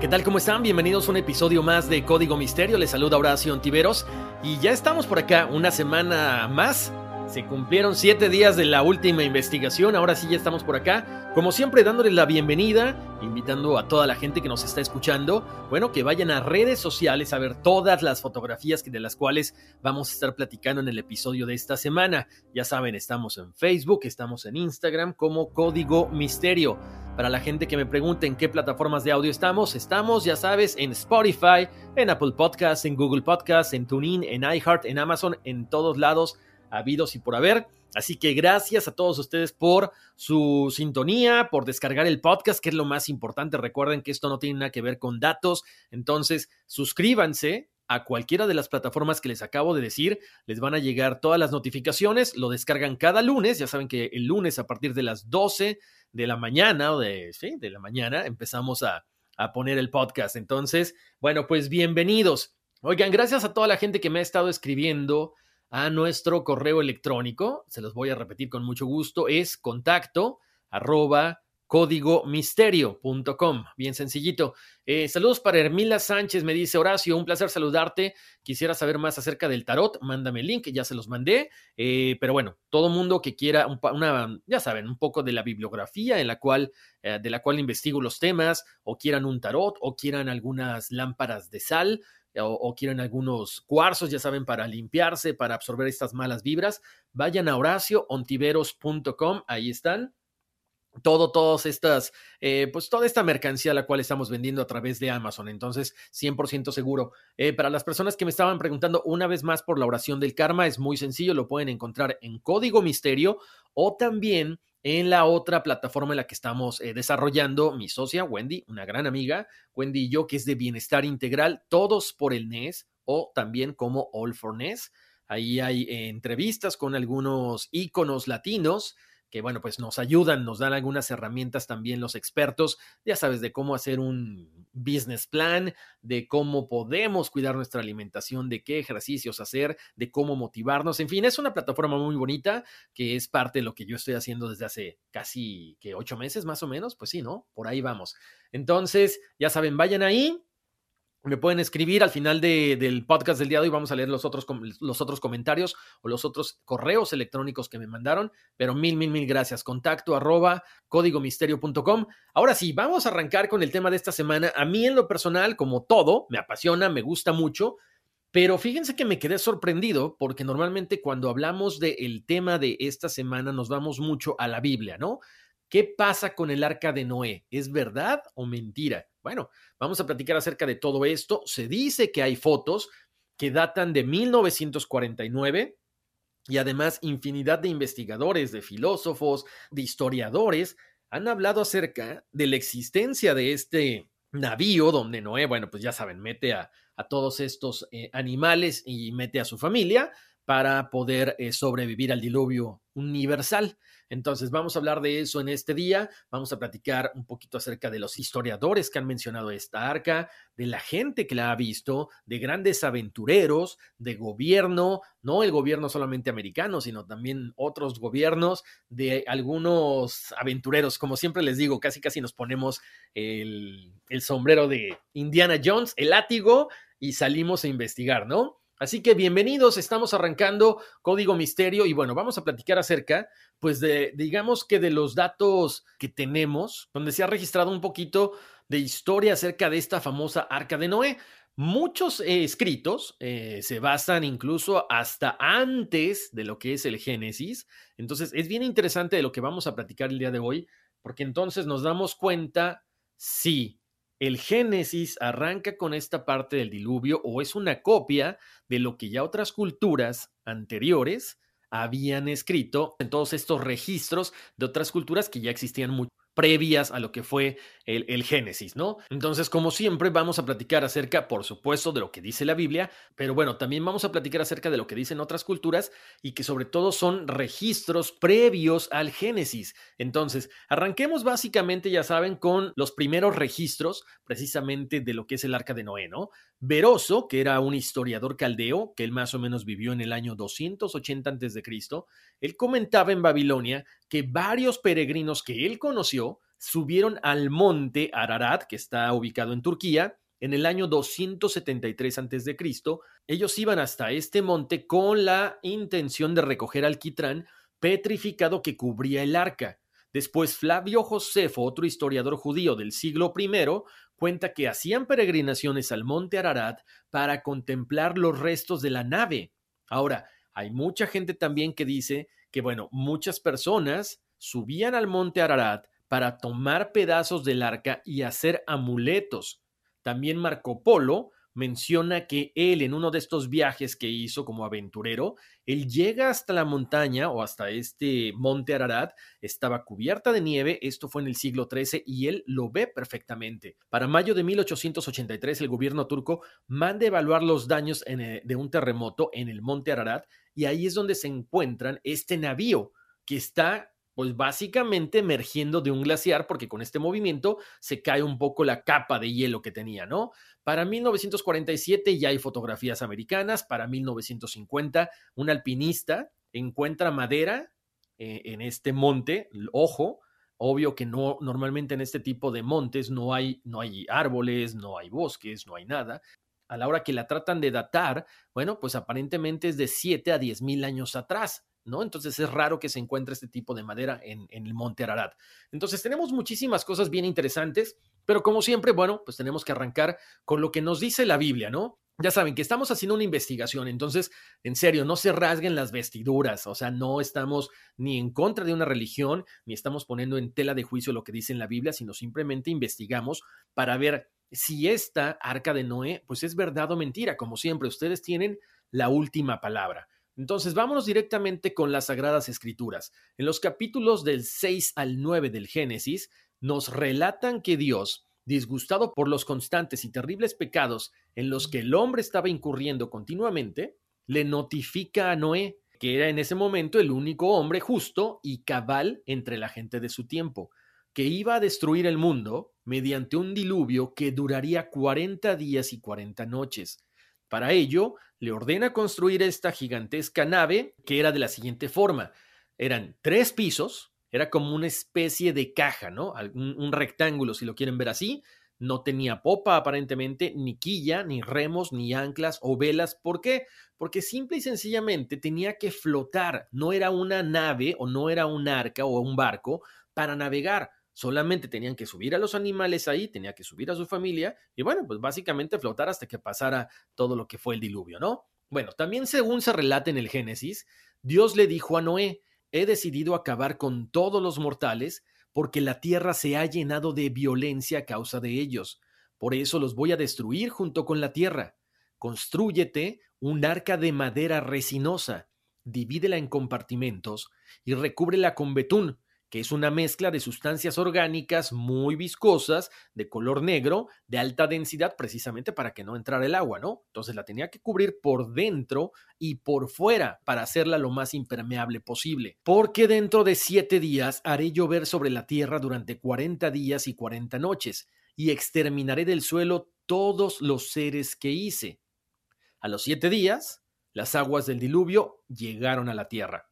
¿Qué tal? ¿Cómo están? Bienvenidos a un episodio más de Código Misterio. Les saluda Horacio Antiveros y ya estamos por acá una semana más. Se cumplieron siete días de la última investigación, ahora sí ya estamos por acá. Como siempre, dándoles la bienvenida, invitando a toda la gente que nos está escuchando, bueno, que vayan a redes sociales a ver todas las fotografías de las cuales vamos a estar platicando en el episodio de esta semana. Ya saben, estamos en Facebook, estamos en Instagram como Código Misterio. Para la gente que me pregunte en qué plataformas de audio estamos, estamos, ya sabes, en Spotify, en Apple Podcasts, en Google Podcasts, en TuneIn, en iHeart, en Amazon, en todos lados habidos y por haber. Así que gracias a todos ustedes por su sintonía, por descargar el podcast, que es lo más importante. Recuerden que esto no tiene nada que ver con datos. Entonces, suscríbanse a cualquiera de las plataformas que les acabo de decir. Les van a llegar todas las notificaciones. Lo descargan cada lunes. Ya saben que el lunes a partir de las 12 de la mañana o de, de la mañana empezamos a, a poner el podcast. Entonces, bueno, pues bienvenidos. Oigan, gracias a toda la gente que me ha estado escribiendo a nuestro correo electrónico. Se los voy a repetir con mucho gusto. Es contacto arroba códigomisterio.com. Bien sencillito. Eh, saludos para Hermila Sánchez, me dice Horacio, un placer saludarte. Quisiera saber más acerca del tarot, mándame el link, ya se los mandé. Eh, pero bueno, todo mundo que quiera una, ya saben, un poco de la bibliografía en la cual, eh, de la cual investigo los temas, o quieran un tarot, o quieran algunas lámparas de sal, o, quieren algunos cuarzos, ya saben, para limpiarse, para absorber estas malas vibras, vayan a horacioontiveros.com, ahí están. Todo, todas estas, eh, pues toda esta mercancía la cual estamos vendiendo a través de Amazon. Entonces, 100% seguro. Eh, para las personas que me estaban preguntando una vez más por la oración del karma, es muy sencillo, lo pueden encontrar en Código Misterio o también en la otra plataforma en la que estamos eh, desarrollando, mi socia Wendy, una gran amiga, Wendy y yo, que es de Bienestar Integral, todos por el NES o también como All for NES. Ahí hay eh, entrevistas con algunos íconos latinos que bueno, pues nos ayudan, nos dan algunas herramientas también los expertos, ya sabes, de cómo hacer un business plan, de cómo podemos cuidar nuestra alimentación, de qué ejercicios hacer, de cómo motivarnos, en fin, es una plataforma muy bonita que es parte de lo que yo estoy haciendo desde hace casi que ocho meses más o menos, pues sí, ¿no? Por ahí vamos. Entonces, ya saben, vayan ahí, me pueden escribir al final de, del podcast del día de hoy. Vamos a leer los otros, los otros comentarios o los otros correos electrónicos que me mandaron. Pero mil, mil, mil gracias. Contacto arroba códigomisterio.com. Ahora sí, vamos a arrancar con el tema de esta semana. A mí en lo personal, como todo, me apasiona, me gusta mucho. Pero fíjense que me quedé sorprendido porque normalmente cuando hablamos del tema de esta semana nos vamos mucho a la Biblia, ¿no? ¿Qué pasa con el arca de Noé? ¿Es verdad o mentira? Bueno, vamos a platicar acerca de todo esto. Se dice que hay fotos que datan de 1949 y además infinidad de investigadores, de filósofos, de historiadores han hablado acerca de la existencia de este navío donde Noé, bueno, pues ya saben, mete a, todos estos eh, animales y mete a su familia para poder eh, sobrevivir al diluvio universal. Entonces, vamos a hablar de eso en este día. Vamos a platicar un poquito acerca de los historiadores que han mencionado esta arca, de la gente que la ha visto, de grandes aventureros, de gobierno, no el gobierno solamente americano, sino también otros gobiernos, de algunos aventureros. Como siempre les digo, casi casi nos ponemos el, el sombrero de Indiana Jones, el látigo, y salimos a investigar, ¿no? Así que bienvenidos, estamos arrancando Código Misterio y bueno, vamos a platicar acerca, pues de, digamos que de los datos que tenemos, donde se ha registrado un poquito de historia acerca de esta famosa Arca de Noé. Muchos eh, escritos eh, se basan incluso hasta antes de lo que es el Génesis. Entonces, es bien interesante de lo que vamos a platicar el día de hoy, porque entonces nos damos cuenta, sí, el Génesis arranca con esta parte del diluvio o es una copia de lo que ya otras culturas anteriores habían escrito en todos estos registros de otras culturas que ya existían mucho previas a lo que fue el, Génesis, ¿no? Entonces, como siempre, vamos a platicar acerca, por supuesto, de lo que dice la Biblia, pero bueno, también vamos a platicar acerca de lo que dicen otras culturas y que sobre todo son registros previos al Génesis. Entonces, arranquemos básicamente, ya saben, con los primeros registros precisamente de lo que es el arca de Noé, ¿no? Veroso, que era un historiador caldeo, que él más o menos vivió en el año 280 a.C., él comentaba en Babilonia que varios peregrinos que él conoció subieron al monte Ararat, que está ubicado en Turquía, en el año 273 a.C. Ellos iban hasta este monte con la intención de recoger alquitrán petrificado que cubría el arca. Después Flavio Josefo, otro historiador judío del siglo I, cuenta que hacían peregrinaciones al monte Ararat para contemplar los restos de la nave. Ahora, hay mucha gente también que dice que, bueno, muchas personas subían al monte Ararat para tomar pedazos del arca y hacer amuletos. También Marco Polo menciona que él en uno de estos viajes que hizo como aventurero, él llega hasta la montaña o hasta este monte Ararat, estaba cubierta de nieve, esto fue en el siglo XIII y él lo ve perfectamente. Para mayo de 1883 el gobierno turco manda evaluar los daños eh, de un terremoto en el monte Ararat y ahí es donde se encuentran este navío que está pues básicamente emergiendo de un glaciar porque con este movimiento se cae un poco la capa de hielo que tenía, ¿no? Para 1947 ya hay fotografías americanas, para 1950 un alpinista encuentra madera eh, en este monte, ojo, obvio que no normalmente en este tipo de montes no hay no hay árboles, no hay bosques, no hay nada. A la hora que la tratan de datar, bueno, pues aparentemente es de 7 a 10 mil años atrás. ¿No? Entonces es raro que se encuentre este tipo de madera en, el monte Ararat. Entonces tenemos muchísimas cosas bien interesantes, pero como siempre, bueno, pues tenemos que arrancar con lo que nos dice la Biblia, ¿no? Ya saben que estamos haciendo una investigación, entonces, en serio, no se rasguen las vestiduras, o sea, no estamos ni en contra de una religión, ni estamos poniendo en tela de juicio lo que dice en la Biblia, sino simplemente investigamos para ver si esta arca de Noé, pues es verdad o mentira. Como siempre, ustedes tienen la última palabra. Entonces, vámonos directamente con las Sagradas Escrituras. En los capítulos del 6 al 9 del Génesis, nos relatan que Dios, disgustado por los constantes y terribles pecados en los que el hombre estaba incurriendo continuamente, le notifica a Noé, que era en ese momento el único hombre justo y cabal entre la gente de su tiempo, que iba a destruir el mundo mediante un diluvio que duraría 40 días y 40 noches para ello, le ordena construir esta gigantesca nave que era de la siguiente forma. Eran tres pisos, era como una especie de caja, ¿no? Un, rectángulo, si lo quieren ver así. No tenía popa aparentemente, ni quilla, ni remos, ni anclas o velas. ¿Por qué? Porque simple y sencillamente tenía que flotar. No era una nave o no era un arca o un barco para navegar solamente tenían que subir a los animales ahí, tenía que subir a su familia y bueno, pues básicamente flotar hasta que pasara todo lo que fue el diluvio, ¿no? Bueno, también según se relata en el Génesis, Dios le dijo a Noé, he decidido acabar con todos los mortales porque la tierra se ha llenado de violencia a causa de ellos. Por eso los voy a destruir junto con la tierra. Constrúyete un arca de madera resinosa, divídela en compartimentos y recúbrela con betún, es una mezcla de sustancias orgánicas muy viscosas, de color negro, de alta densidad, precisamente para que no entrara el agua, ¿no? Entonces la tenía que cubrir por dentro y por fuera para hacerla lo más impermeable posible. Porque dentro de siete días haré llover sobre la tierra durante 40 días y 40 noches, y exterminaré del suelo todos los seres que hice. A los siete días, las aguas del diluvio llegaron a la tierra.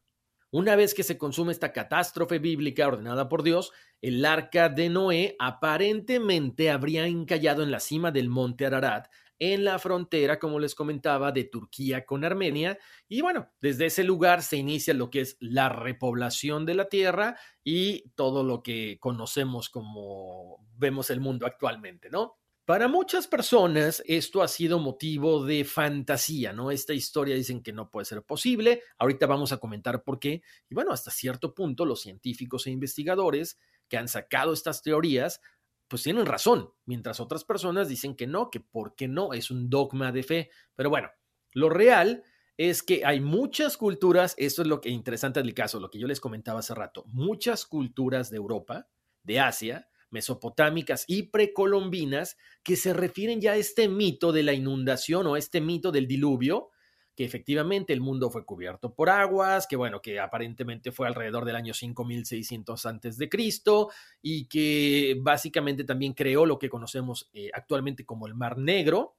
Una vez que se consume esta catástrofe bíblica ordenada por Dios, el arca de Noé aparentemente habría encallado en la cima del monte Ararat, en la frontera, como les comentaba, de Turquía con Armenia. Y bueno, desde ese lugar se inicia lo que es la repoblación de la tierra y todo lo que conocemos como vemos el mundo actualmente, ¿no? Para muchas personas esto ha sido motivo de fantasía, ¿no? Esta historia dicen que no puede ser posible, ahorita vamos a comentar por qué, y bueno, hasta cierto punto los científicos e investigadores que han sacado estas teorías, pues tienen razón, mientras otras personas dicen que no, que por qué no, es un dogma de fe, pero bueno, lo real es que hay muchas culturas, esto es lo que interesante del caso, lo que yo les comentaba hace rato, muchas culturas de Europa, de Asia, mesopotámicas y precolombinas que se refieren ya a este mito de la inundación o este mito del diluvio, que efectivamente el mundo fue cubierto por aguas, que bueno, que aparentemente fue alrededor del año 5600 antes de Cristo y que básicamente también creó lo que conocemos eh, actualmente como el Mar Negro.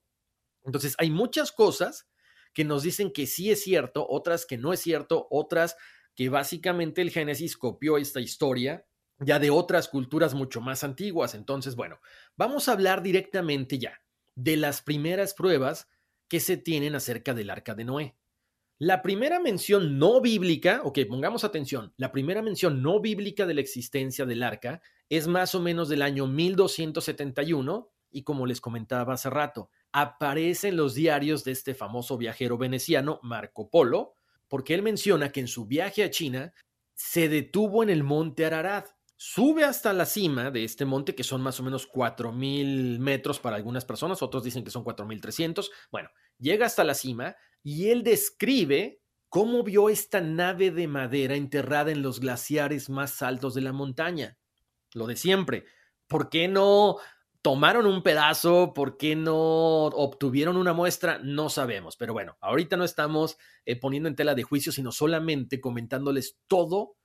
Entonces, hay muchas cosas que nos dicen que sí es cierto, otras que no es cierto, otras que básicamente el Génesis copió esta historia ya de otras culturas mucho más antiguas. Entonces, bueno, vamos a hablar directamente ya de las primeras pruebas que se tienen acerca del arca de Noé. La primera mención no bíblica, ok, pongamos atención, la primera mención no bíblica de la existencia del arca es más o menos del año 1271 y como les comentaba hace rato, aparece en los diarios de este famoso viajero veneciano Marco Polo, porque él menciona que en su viaje a China se detuvo en el monte Ararat Sube hasta la cima de este monte, que son más o menos 4.000 metros para algunas personas, otros dicen que son 4.300. Bueno, llega hasta la cima y él describe cómo vio esta nave de madera enterrada en los glaciares más altos de la montaña. Lo de siempre. ¿Por qué no tomaron un pedazo? ¿Por qué no obtuvieron una muestra? No sabemos. Pero bueno, ahorita no estamos eh, poniendo en tela de juicio, sino solamente comentándoles todo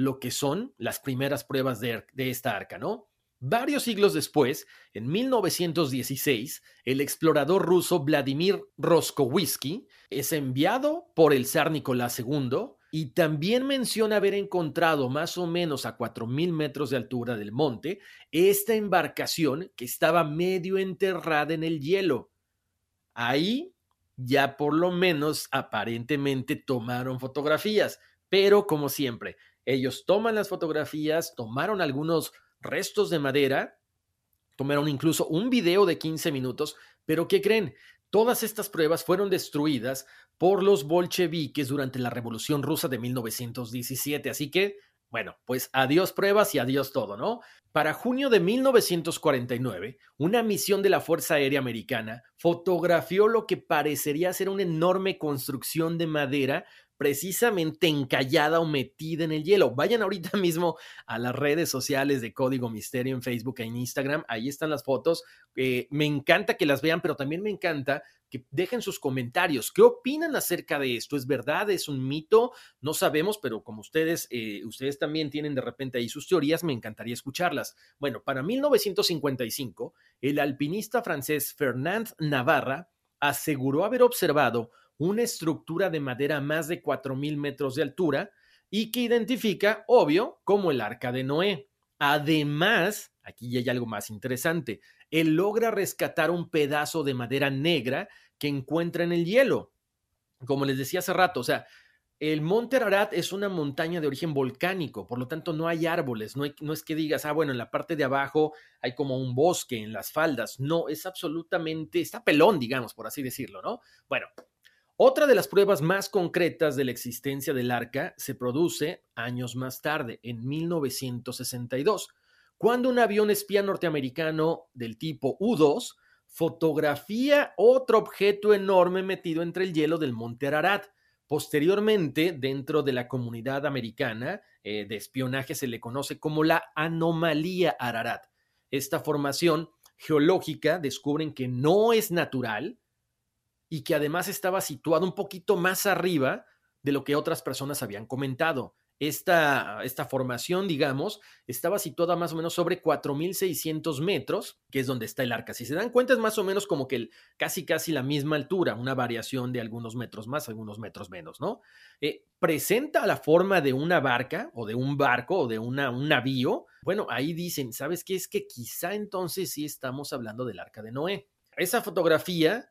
lo que son las primeras pruebas de, esta arca, ¿no? Varios siglos después, en 1916, el explorador ruso Vladimir Roskowisky es enviado por el zar Nicolás II y también menciona haber encontrado más o menos a 4.000 metros de altura del monte esta embarcación que estaba medio enterrada en el hielo. Ahí ya por lo menos aparentemente tomaron fotografías, pero como siempre, ellos toman las fotografías, tomaron algunos restos de madera, tomaron incluso un video de 15 minutos, pero ¿qué creen? Todas estas pruebas fueron destruidas por los bolcheviques durante la Revolución Rusa de 1917, así que, bueno, pues adiós pruebas y adiós todo, ¿no? Para junio de 1949, una misión de la Fuerza Aérea Americana fotografió lo que parecería ser una enorme construcción de madera precisamente encallada o metida en el hielo. Vayan ahorita mismo a las redes sociales de Código Misterio en Facebook e Instagram. Ahí están las fotos. Eh, me encanta que las vean, pero también me encanta que dejen sus comentarios. ¿Qué opinan acerca de esto? ¿Es verdad? ¿Es un mito? No sabemos, pero como ustedes, eh, ustedes también tienen de repente ahí sus teorías, me encantaría escucharlas. Bueno, para 1955, el alpinista francés Fernand Navarra aseguró haber observado una estructura de madera a más de 4.000 metros de altura y que identifica, obvio, como el arca de Noé. Además, aquí hay algo más interesante, él logra rescatar un pedazo de madera negra que encuentra en el hielo. Como les decía hace rato, o sea, el monte Ararat es una montaña de origen volcánico, por lo tanto no hay árboles, no, no, es que digas, ah, bueno, en la parte de abajo hay como un bosque en las faldas, no, es absolutamente, está pelón, digamos, por así decirlo, ¿no? Bueno, otra de las pruebas más concretas de la existencia del arca se produce años más tarde, en 1962, cuando un avión espía norteamericano del tipo U-2 fotografía otro objeto enorme metido entre el hielo del monte Ararat. Posteriormente, dentro de la comunidad americana eh, de espionaje se le conoce como la anomalía Ararat. Esta formación geológica descubren que no es natural y que además estaba situado un poquito más arriba de lo que otras personas habían comentado esta, esta formación, digamos, estaba situada más o menos sobre 4.600 metros, que es donde está el arca. Si se dan cuenta, es más o menos como que casi, casi la misma altura, una variación de algunos metros más, algunos metros menos, ¿no? Eh, presenta la forma de una barca o de un barco o de una, un navío. Bueno, ahí dicen, ¿sabes qué? Es que quizá entonces sí estamos hablando del arca de Noé. Esa fotografía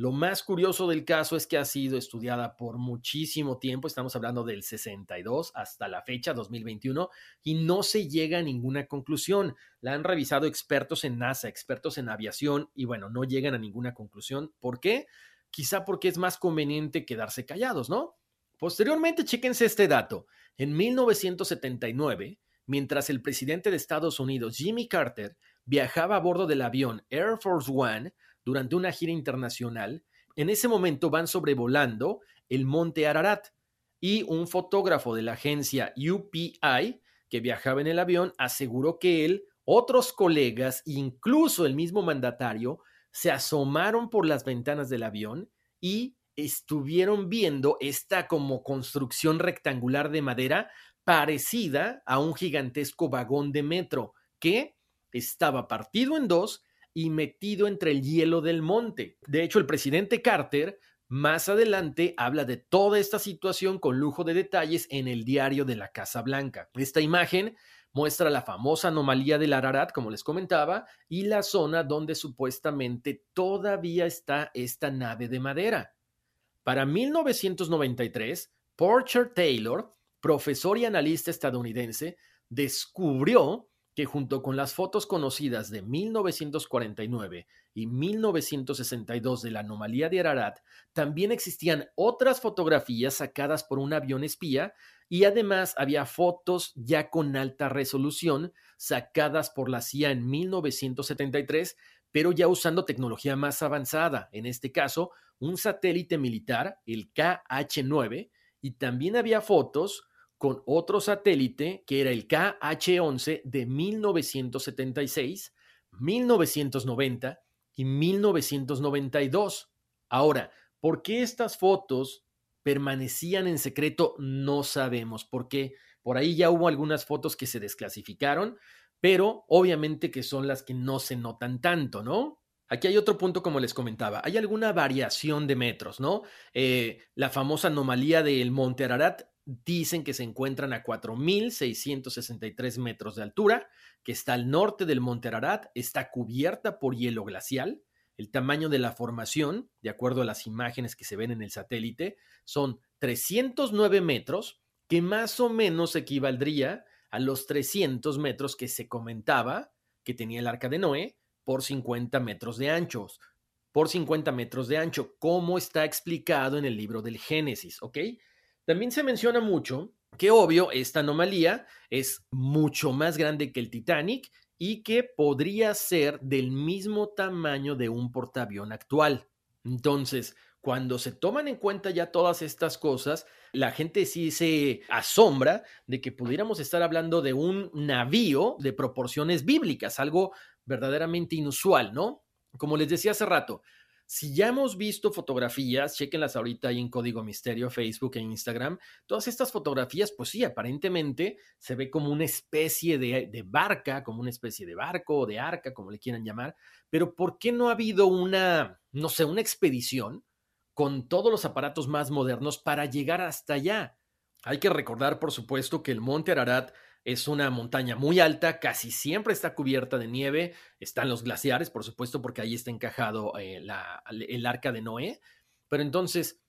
lo más curioso del caso es que ha sido estudiada por muchísimo tiempo, estamos hablando del 62 hasta la fecha 2021, y no se llega a ninguna conclusión. La han revisado expertos en NASA, expertos en aviación, y bueno, no llegan a ninguna conclusión. ¿Por qué? Quizá porque es más conveniente quedarse callados, ¿no? Posteriormente, chéquense este dato. En 1979, mientras el presidente de Estados Unidos, Jimmy Carter, viajaba a bordo del avión Air Force One, durante una gira internacional, en ese momento van sobrevolando el monte Ararat y un fotógrafo de la agencia UPI que viajaba en el avión aseguró que él, otros colegas, incluso el mismo mandatario, se asomaron por las ventanas del avión y estuvieron viendo esta como construcción rectangular de madera parecida a un gigantesco vagón de metro que estaba partido en dos y metido entre el hielo del monte. De hecho, el presidente Carter más adelante habla de toda esta situación con lujo de detalles en el diario de la Casa Blanca. Esta imagen muestra la famosa anomalía del Ararat, como les comentaba, y la zona donde supuestamente todavía está esta nave de madera. Para 1993, Porcher Taylor, profesor y analista estadounidense, descubrió que junto con las fotos conocidas de 1949 y 1962 de la anomalía de Ararat, también existían otras fotografías sacadas por un avión espía y además había fotos ya con alta resolución sacadas por la CIA en 1973, pero ya usando tecnología más avanzada, en este caso un satélite militar, el KH-9, y también había fotos con otro satélite que era el KH-11 de 1976, 1990 y 1992. Ahora, ¿por qué estas fotos permanecían en secreto? No sabemos, porque por ahí ya hubo algunas fotos que se desclasificaron, pero obviamente que son las que no se notan tanto, ¿no? Aquí hay otro punto, como les comentaba, hay alguna variación de metros, ¿no? Eh, la famosa anomalía del Monte Ararat dicen que se encuentran a 4.663 metros de altura, que está al norte del Monte Ararat, está cubierta por hielo glacial. El tamaño de la formación, de acuerdo a las imágenes que se ven en el satélite, son 309 metros, que más o menos equivaldría a los 300 metros que se comentaba que tenía el arca de Noé por 50 metros de anchos, por 50 metros de ancho, como está explicado en el libro del Génesis, ¿ok? También se menciona mucho que obvio esta anomalía es mucho más grande que el Titanic y que podría ser del mismo tamaño de un portaavión actual. Entonces, cuando se toman en cuenta ya todas estas cosas, la gente sí se asombra de que pudiéramos estar hablando de un navío de proporciones bíblicas, algo verdaderamente inusual, ¿no? Como les decía hace rato, si ya hemos visto fotografías, chequenlas ahorita ahí en Código Misterio, Facebook e Instagram, todas estas fotografías, pues sí, aparentemente se ve como una especie de, de barca, como una especie de barco o de arca, como le quieran llamar, pero ¿por qué no ha habido una, no sé, una expedición con todos los aparatos más modernos para llegar hasta allá? Hay que recordar, por supuesto, que el Monte Ararat es una montaña muy alta, casi siempre está cubierta de nieve, están los glaciares, por supuesto, porque ahí está encajado eh, el arca de Noé. Pero entonces,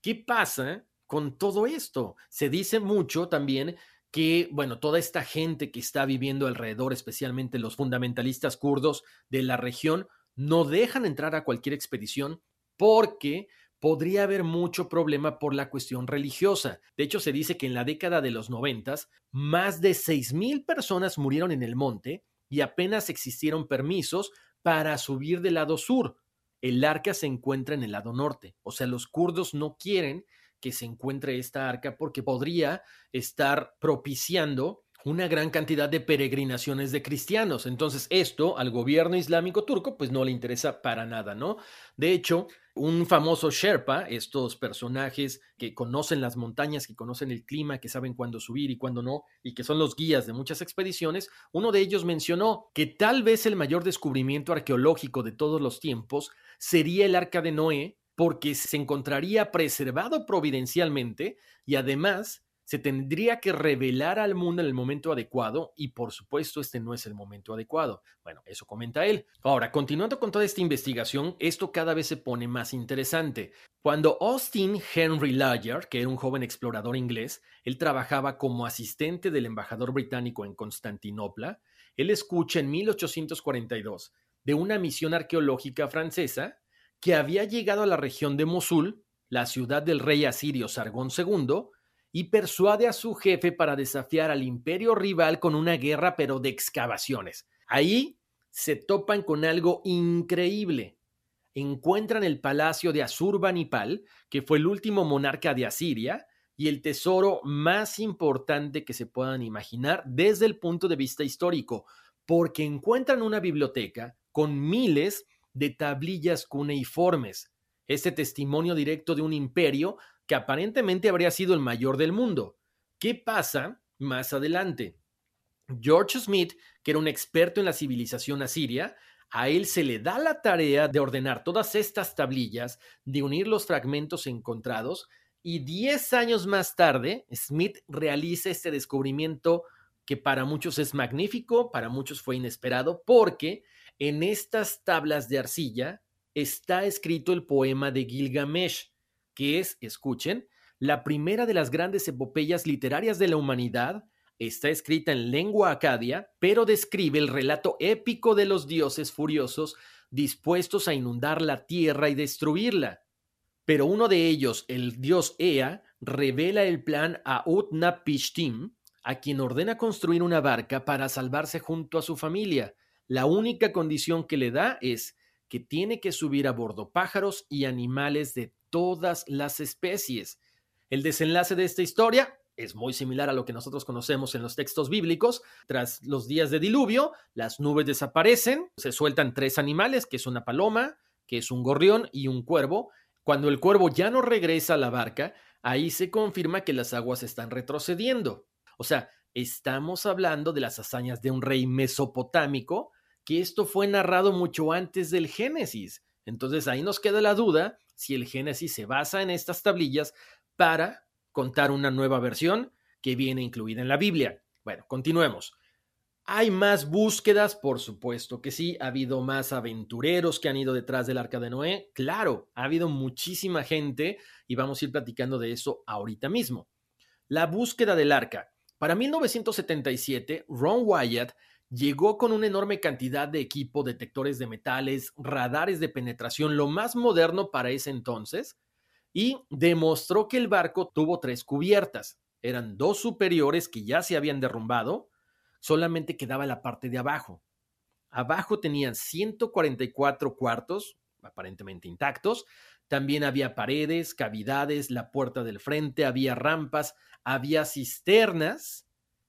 ¿qué pasa con todo esto? Se dice mucho también que, bueno, toda esta gente que está viviendo alrededor, especialmente los fundamentalistas kurdos de la región, no dejan entrar a cualquier expedición porque podría haber mucho problema por la cuestión religiosa. De hecho, se dice que en la década de los noventas, más de 6.000 personas murieron en el monte y apenas existieron permisos para subir del lado sur. El arca se encuentra en el lado norte, o sea, los kurdos no quieren que se encuentre esta arca porque podría estar propiciando una gran cantidad de peregrinaciones de cristianos. Entonces, esto al gobierno islámico turco, pues no le interesa para nada, ¿no? De hecho, un famoso Sherpa, estos personajes que conocen las montañas, que conocen el clima, que saben cuándo subir y cuándo no, y que son los guías de muchas expediciones, uno de ellos mencionó que tal vez el mayor descubrimiento arqueológico de todos los tiempos sería el arca de Noé, porque se encontraría preservado providencialmente y además se tendría que revelar al mundo en el momento adecuado y por supuesto este no es el momento adecuado. Bueno, eso comenta él. Ahora, continuando con toda esta investigación, esto cada vez se pone más interesante. Cuando Austin Henry Layard, que era un joven explorador inglés, él trabajaba como asistente del embajador británico en Constantinopla, él escucha en 1842 de una misión arqueológica francesa que había llegado a la región de Mosul, la ciudad del rey asirio Sargón II, y persuade a su jefe para desafiar al imperio rival con una guerra pero de excavaciones. Ahí se topan con algo increíble. Encuentran el palacio de Asurbanipal, que fue el último monarca de Asiria, y el tesoro más importante que se puedan imaginar desde el punto de vista histórico, porque encuentran una biblioteca con miles de tablillas cuneiformes, este testimonio directo de un imperio que aparentemente habría sido el mayor del mundo. ¿Qué pasa más adelante? George Smith, que era un experto en la civilización asiria, a él se le da la tarea de ordenar todas estas tablillas, de unir los fragmentos encontrados, y diez años más tarde, Smith realiza este descubrimiento que para muchos es magnífico, para muchos fue inesperado, porque en estas tablas de arcilla está escrito el poema de Gilgamesh, que es, escuchen, la primera de las grandes epopeyas literarias de la humanidad, está escrita en lengua acadia, pero describe el relato épico de los dioses furiosos dispuestos a inundar la tierra y destruirla. Pero uno de ellos, el dios Ea, revela el plan a Utnapishtim, a quien ordena construir una barca para salvarse junto a su familia. La única condición que le da es que tiene que subir a bordo pájaros y animales de todas las especies. El desenlace de esta historia es muy similar a lo que nosotros conocemos en los textos bíblicos. Tras los días de diluvio, las nubes desaparecen, se sueltan tres animales, que es una paloma, que es un gorrión y un cuervo. Cuando el cuervo ya no regresa a la barca, ahí se confirma que las aguas están retrocediendo. O sea, estamos hablando de las hazañas de un rey mesopotámico, que esto fue narrado mucho antes del Génesis. Entonces ahí nos queda la duda si el Génesis se basa en estas tablillas para contar una nueva versión que viene incluida en la Biblia. Bueno, continuemos. ¿Hay más búsquedas? Por supuesto que sí. ¿Ha habido más aventureros que han ido detrás del arca de Noé? Claro, ha habido muchísima gente y vamos a ir platicando de eso ahorita mismo. La búsqueda del arca. Para 1977, Ron Wyatt llegó con una enorme cantidad de equipo, detectores de metales, radares de penetración, lo más moderno para ese entonces, y demostró que el barco tuvo tres cubiertas. Eran dos superiores que ya se habían derrumbado, solamente quedaba la parte de abajo. Abajo tenían 144 cuartos, aparentemente intactos, también había paredes, cavidades, la puerta del frente, había rampas, había cisternas.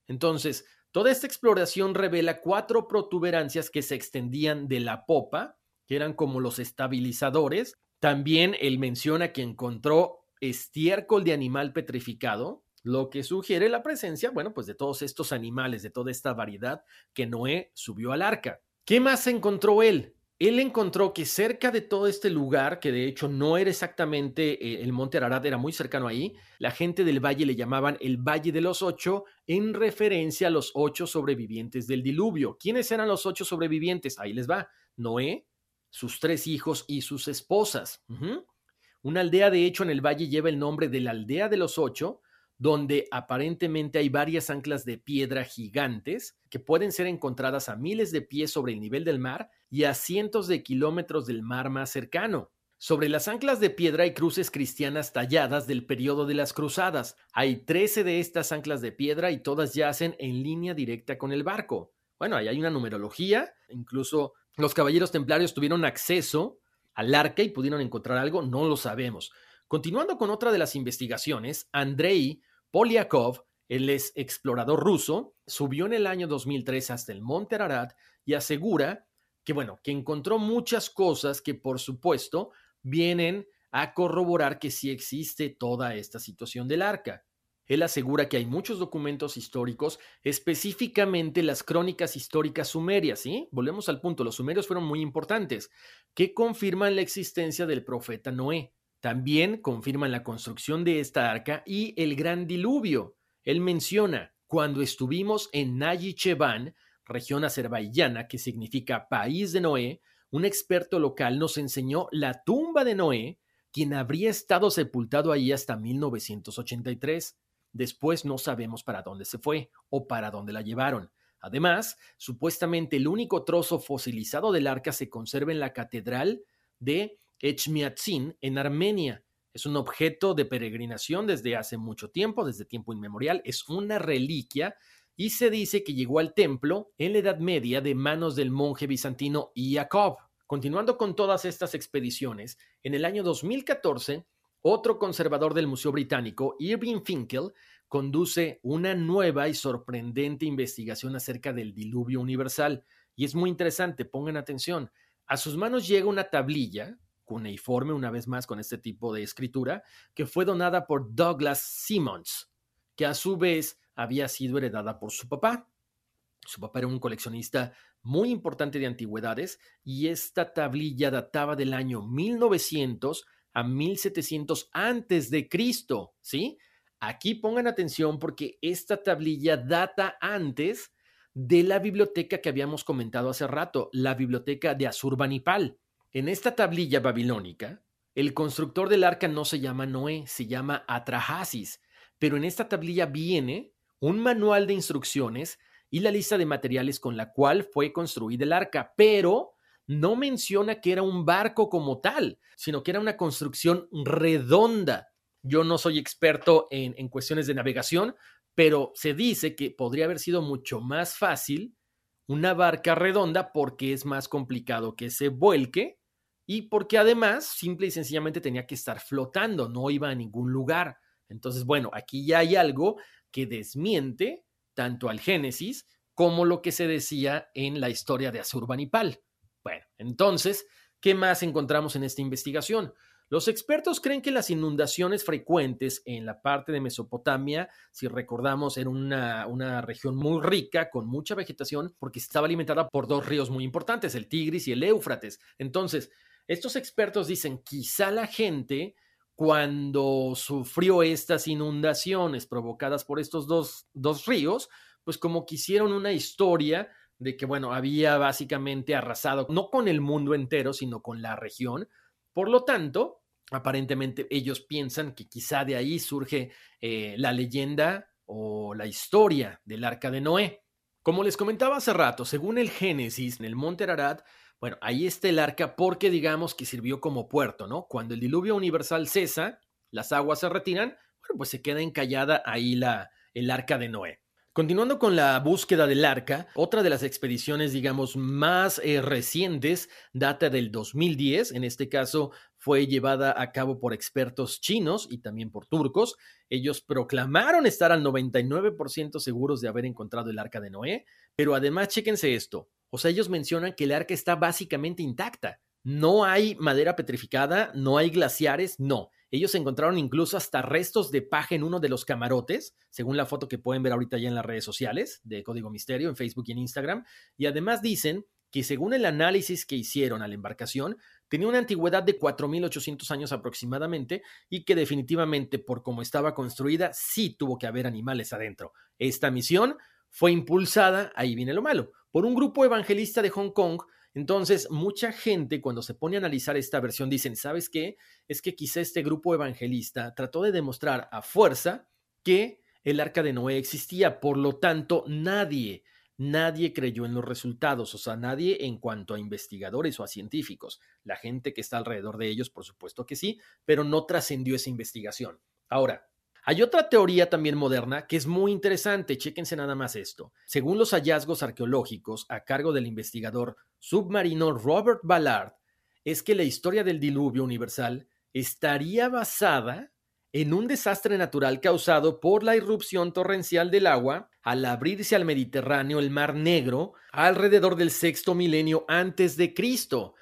Entonces, Toda esta exploración revela cuatro protuberancias que se extendían de la popa, que eran como los estabilizadores. También él menciona que encontró estiércol de animal petrificado, lo que sugiere la presencia, bueno, pues de todos estos animales, de toda esta variedad que Noé subió al arca. ¿Qué más encontró él? Él encontró que cerca de todo este lugar, que de hecho no era exactamente eh, el monte Ararat, era muy cercano ahí, la gente del valle le llamaban el Valle de los Ocho en referencia a los ocho sobrevivientes del diluvio. ¿Quiénes eran los ocho sobrevivientes? Ahí les va. Noé, sus tres hijos y sus esposas. Una aldea, de hecho, en el valle lleva el nombre de la aldea de los ocho, donde aparentemente hay varias anclas de piedra gigantes que pueden ser encontradas a miles de pies sobre el nivel del mar y a cientos de kilómetros del mar más cercano. Sobre las anclas de piedra hay cruces cristianas talladas del periodo de las cruzadas. Hay 13 de estas anclas de piedra y todas yacen en línea directa con el barco. Bueno, ahí hay una numerología, incluso los caballeros templarios tuvieron acceso al arca y pudieron encontrar algo, no lo sabemos. Continuando con otra de las investigaciones, Andrei Polyakov, el ex explorador ruso, subió en el año 2003 hasta el Monte Ararat y asegura que, bueno, que encontró muchas cosas que, por supuesto, vienen a corroborar que sí existe toda esta situación del arca. Él asegura que hay muchos documentos históricos, específicamente las crónicas históricas sumerias, ¿sí? Volvemos al punto, los sumerios fueron muy importantes, que confirman la existencia del profeta Noé. También confirman la construcción de esta arca y el gran diluvio. Él menciona, cuando estuvimos en Nayichevan, región azerbaiyana que significa país de Noé, un experto local nos enseñó la tumba de Noé, quien habría estado sepultado ahí hasta 1983. Después no sabemos para dónde se fue o para dónde la llevaron. Además, supuestamente el único trozo fosilizado del arca se conserva en la catedral de Echmiadzin en Armenia. Es un objeto de peregrinación desde hace mucho tiempo, desde tiempo inmemorial. Es una reliquia y se dice que llegó al templo en la Edad Media de manos del monje bizantino Jacob. Continuando con todas estas expediciones, en el año 2014 otro conservador del Museo Británico, Irving Finkel, conduce una nueva y sorprendente investigación acerca del diluvio universal. Y es muy interesante, pongan atención. A sus manos llega una tablilla, cuneiforme una vez más con este tipo de escritura, que fue donada por Douglas Simmons, que a su vez había sido heredada por su papá. Su papá era un coleccionista muy importante de antigüedades y esta tablilla databa del año 1900 a 1700 antes de Cristo, ¿sí? Aquí pongan atención porque esta tablilla data antes de la biblioteca que habíamos comentado hace rato, la biblioteca de Asurbanipal. En esta tablilla babilónica, el constructor del arca no se llama Noé, se llama Atrahasis, pero en esta tablilla viene un manual de instrucciones y la lista de materiales con la cual fue construida el arca, pero no menciona que era un barco como tal, sino que era una construcción redonda. Yo no soy experto en, cuestiones de navegación, pero se dice que podría haber sido mucho más fácil una barca redonda porque es más complicado que se vuelque y porque además simple y sencillamente tenía que estar flotando, no iba a ningún lugar. Entonces, bueno, aquí ya hay algo que desmiente tanto al Génesis como lo que se decía en la historia de Asurbanipal. Bueno, entonces, ¿qué más encontramos en esta investigación? Los expertos creen que las inundaciones frecuentes en la parte de Mesopotamia, si recordamos, era una, una, región muy rica, con mucha vegetación, porque estaba alimentada por dos ríos muy importantes, el Tigris y el Éufrates. Entonces, estos expertos dicen, quizá la gente, cuando sufrió estas inundaciones provocadas por estos dos, dos ríos, pues como quisieron una historia de que, bueno, había básicamente arrasado, no con el mundo entero, sino con la región. Por lo tanto, aparentemente ellos piensan que quizá de ahí surge eh, la leyenda o la historia del arca de Noé. Como les comentaba hace rato, según el Génesis, en el monte Ararat, bueno, ahí está el arca porque digamos que sirvió como puerto, ¿no? Cuando el diluvio universal cesa, las aguas se retiran, bueno, pues se queda encallada ahí la, el arca de Noé. Continuando con la búsqueda del arca, otra de las expediciones, digamos, más eh, recientes data del 2010. En este caso, fue llevada a cabo por expertos chinos y también por turcos. Ellos proclamaron estar al 99% seguros de haber encontrado el arca de Noé, pero además, chéquense esto. O sea, ellos mencionan que el arca está básicamente intacta. No hay madera petrificada, no hay glaciares, no. Ellos encontraron incluso hasta restos de paja en uno de los camarotes, según la foto que pueden ver ahorita ya en las redes sociales de Código Misterio, en Facebook y en Instagram. Y además dicen que según el análisis que hicieron a la embarcación, tenía una antigüedad de 4.800 años aproximadamente y que definitivamente por cómo estaba construida sí tuvo que haber animales adentro. Esta misión fue impulsada, ahí viene lo malo, por un grupo evangelista de Hong Kong entonces, mucha gente cuando se pone a analizar esta versión dicen, ¿sabes qué? Es que quizá este grupo evangelista trató de demostrar a fuerza que el arca de Noé existía, por lo tanto, nadie, nadie creyó en los resultados, o sea, nadie en cuanto a investigadores o a científicos. La gente que está alrededor de ellos, por supuesto que sí, pero no trascendió esa investigación. Ahora, hay otra teoría también moderna que es muy interesante, chéquense nada más esto. Según los hallazgos arqueológicos a cargo del investigador submarino Robert Ballard, es que la historia del diluvio universal estaría basada en un desastre natural causado por la irrupción torrencial del agua al abrirse al Mediterráneo el Mar Negro alrededor del sexto milenio antes de Cristo.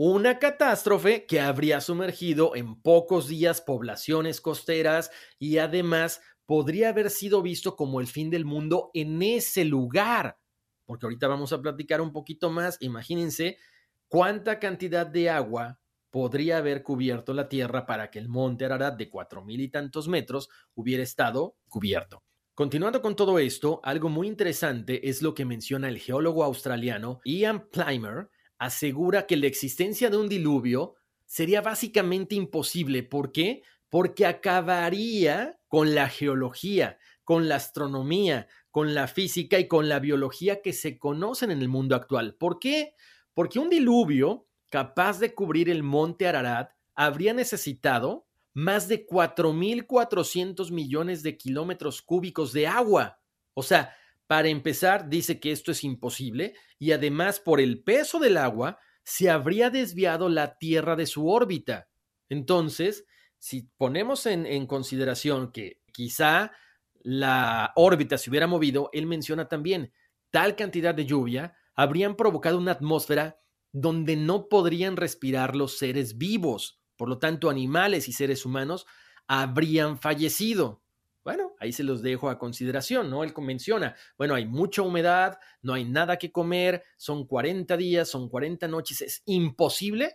Una catástrofe que habría sumergido en pocos días poblaciones costeras y además podría haber sido visto como el fin del mundo en ese lugar. Porque ahorita vamos a platicar un poquito más. Imagínense cuánta cantidad de agua podría haber cubierto la Tierra para que el monte Ararat de cuatro mil y tantos metros hubiera estado cubierto. Continuando con todo esto, algo muy interesante es lo que menciona el geólogo australiano Ian Plimer, asegura que la existencia de un diluvio sería básicamente imposible. ¿Por qué? Porque acabaría con la geología, con la astronomía, con la física y con la biología que se conocen en el mundo actual. ¿Por qué? Porque un diluvio capaz de cubrir el monte Ararat habría necesitado más de 4.400 millones de kilómetros cúbicos de agua. O sea, para empezar, dice que esto es imposible y además por el peso del agua se habría desviado la Tierra de su órbita. Entonces, si ponemos en, consideración que quizá la órbita se hubiera movido, él menciona también tal cantidad de lluvia habrían provocado una atmósfera donde no podrían respirar los seres vivos. Por lo tanto, animales y seres humanos habrían fallecido. Bueno, ahí se los dejo a consideración, ¿no? Él menciona, bueno, hay mucha humedad, no hay nada que comer, son 40 días, son 40 noches, es imposible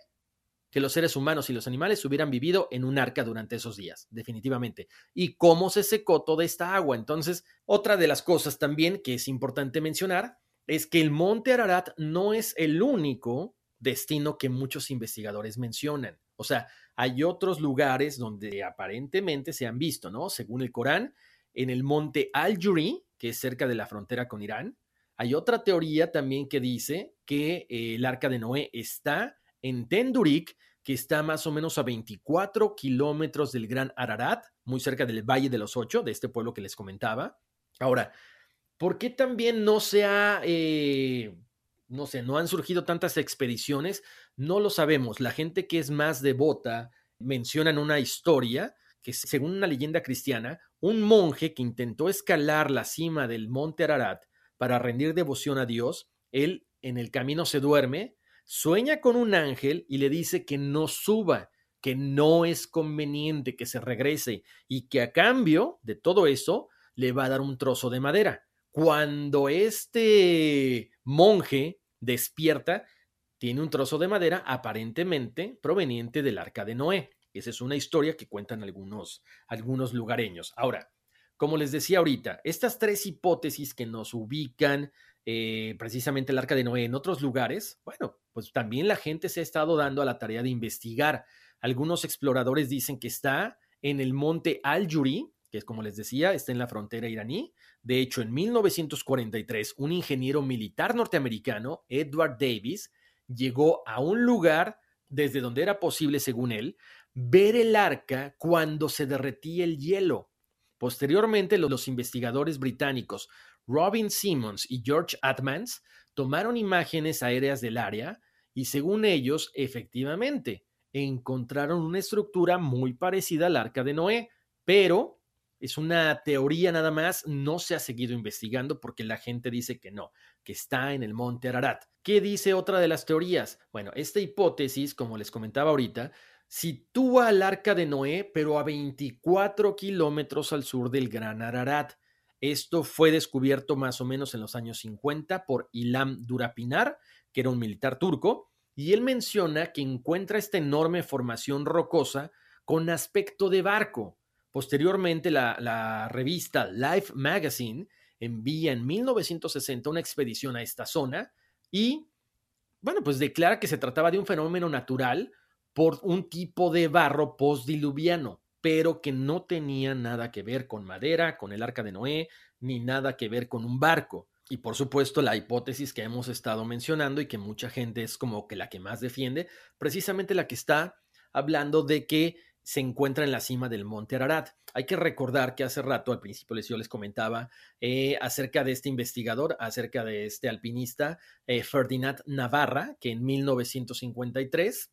que los seres humanos y los animales hubieran vivido en un arca durante esos días, definitivamente. ¿Y cómo se secó toda esta agua? Entonces, otra de las cosas también que es importante mencionar es que el monte Ararat no es el único destino que muchos investigadores mencionan. O sea, hay otros lugares donde aparentemente se han visto, ¿no? Según el Corán, en el monte Al-Juri, que es cerca de la frontera con Irán. Hay otra teoría también que dice que eh, el arca de Noé está en Tendurik, que está más o menos a 24 kilómetros del Gran Ararat, muy cerca del Valle de los Ocho, de este pueblo que les comentaba. Ahora, ¿Por qué también no se ha, eh, no sé, no han surgido tantas expediciones? No lo sabemos. La gente que es más devota menciona en una historia que según una leyenda cristiana, un monje que intentó escalar la cima del monte Ararat para rendir devoción a Dios, él en el camino se duerme, sueña con un ángel y le dice que no suba, que no es conveniente que se regrese y que a cambio de todo eso le va a dar un trozo de madera. Cuando este monje despierta, tiene un trozo de madera aparentemente proveniente del arca de Noé. Esa es una historia que cuentan algunos, algunos lugareños. Ahora, como les decía ahorita, estas tres hipótesis que nos ubican eh, precisamente el arca de Noé en otros lugares, bueno, pues también la gente se ha estado dando a la tarea de investigar. Algunos exploradores dicen que está en el monte Al-Yuri, que es como les decía, está en la frontera iraní. De hecho, en 1943, un ingeniero militar norteamericano, Edward Davis, llegó a un lugar desde donde era posible, según él, ver el arca cuando se derretía el hielo. Posteriormente, los investigadores británicos Robin Simmons y George Atmans tomaron imágenes aéreas del área y según ellos, efectivamente, encontraron una estructura muy parecida al arca de Noé, pero es una teoría nada más, no se ha seguido investigando porque la gente dice que no, que está en el monte Ararat. ¿Qué dice otra de las teorías? Bueno, esta hipótesis, como les comentaba ahorita, sitúa al arca de Noé, pero a 24 kilómetros al sur del Gran Ararat. Esto fue descubierto más o menos en los años 50 por Ilham Durapinar, que era un militar turco, y él menciona que encuentra esta enorme formación rocosa con aspecto de barco. Posteriormente, la, revista Life Magazine envía en 1960 una expedición a esta zona y, bueno, pues declara que se trataba de un fenómeno natural por un tipo de barro postdiluviano, pero que no tenía nada que ver con madera, con el arca de Noé, ni nada que ver con un barco. Y por supuesto, la hipótesis que hemos estado mencionando y que mucha gente es como que la que más defiende, precisamente la que está hablando de que se encuentra en la cima del monte Ararat. Hay que recordar que hace rato, al principio les, yo les comentaba eh, acerca de este investigador, acerca de este alpinista, eh, Ferdinand Navarra, que en 1953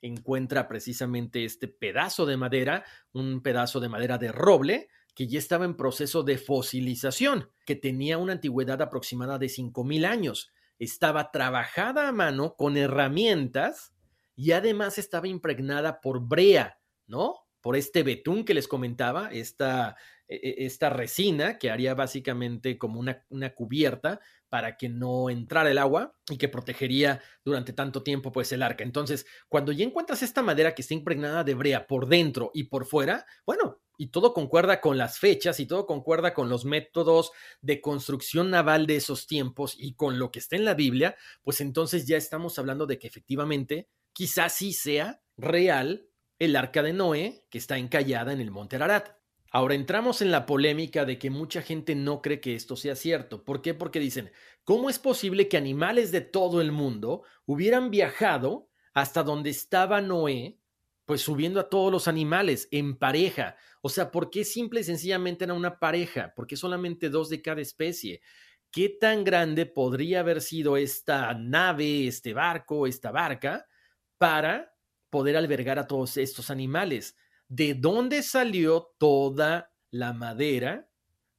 encuentra precisamente este pedazo de madera, un pedazo de madera de roble, que ya estaba en proceso de fosilización, que tenía una antigüedad aproximada de 5.000 años. Estaba trabajada a mano con herramientas y además estaba impregnada por brea, ¿no? Por este betún que les comentaba, esta, e, e, esta resina que haría básicamente como una, una cubierta para que no entrara el agua y que protegería durante tanto tiempo pues el arca. Entonces, cuando ya encuentras esta madera que está impregnada de brea por dentro y por fuera, bueno, y todo concuerda con las fechas y todo concuerda con los métodos de construcción naval de esos tiempos y con lo que está en la Biblia, pues entonces ya estamos hablando de que efectivamente quizás sí sea real el arca de Noé que está encallada en el monte Ararat. Ahora entramos en la polémica de que mucha gente no cree que esto sea cierto. ¿Por qué? Porque dicen, ¿cómo es posible que animales de todo el mundo hubieran viajado hasta donde estaba Noé, pues subiendo a todos los animales en pareja? O sea, ¿por qué simple y sencillamente era una pareja? ¿Por qué solamente dos de cada especie? ¿Qué tan grande podría haber sido esta nave, este barco, esta barca, para poder albergar a todos estos animales? de dónde salió toda la madera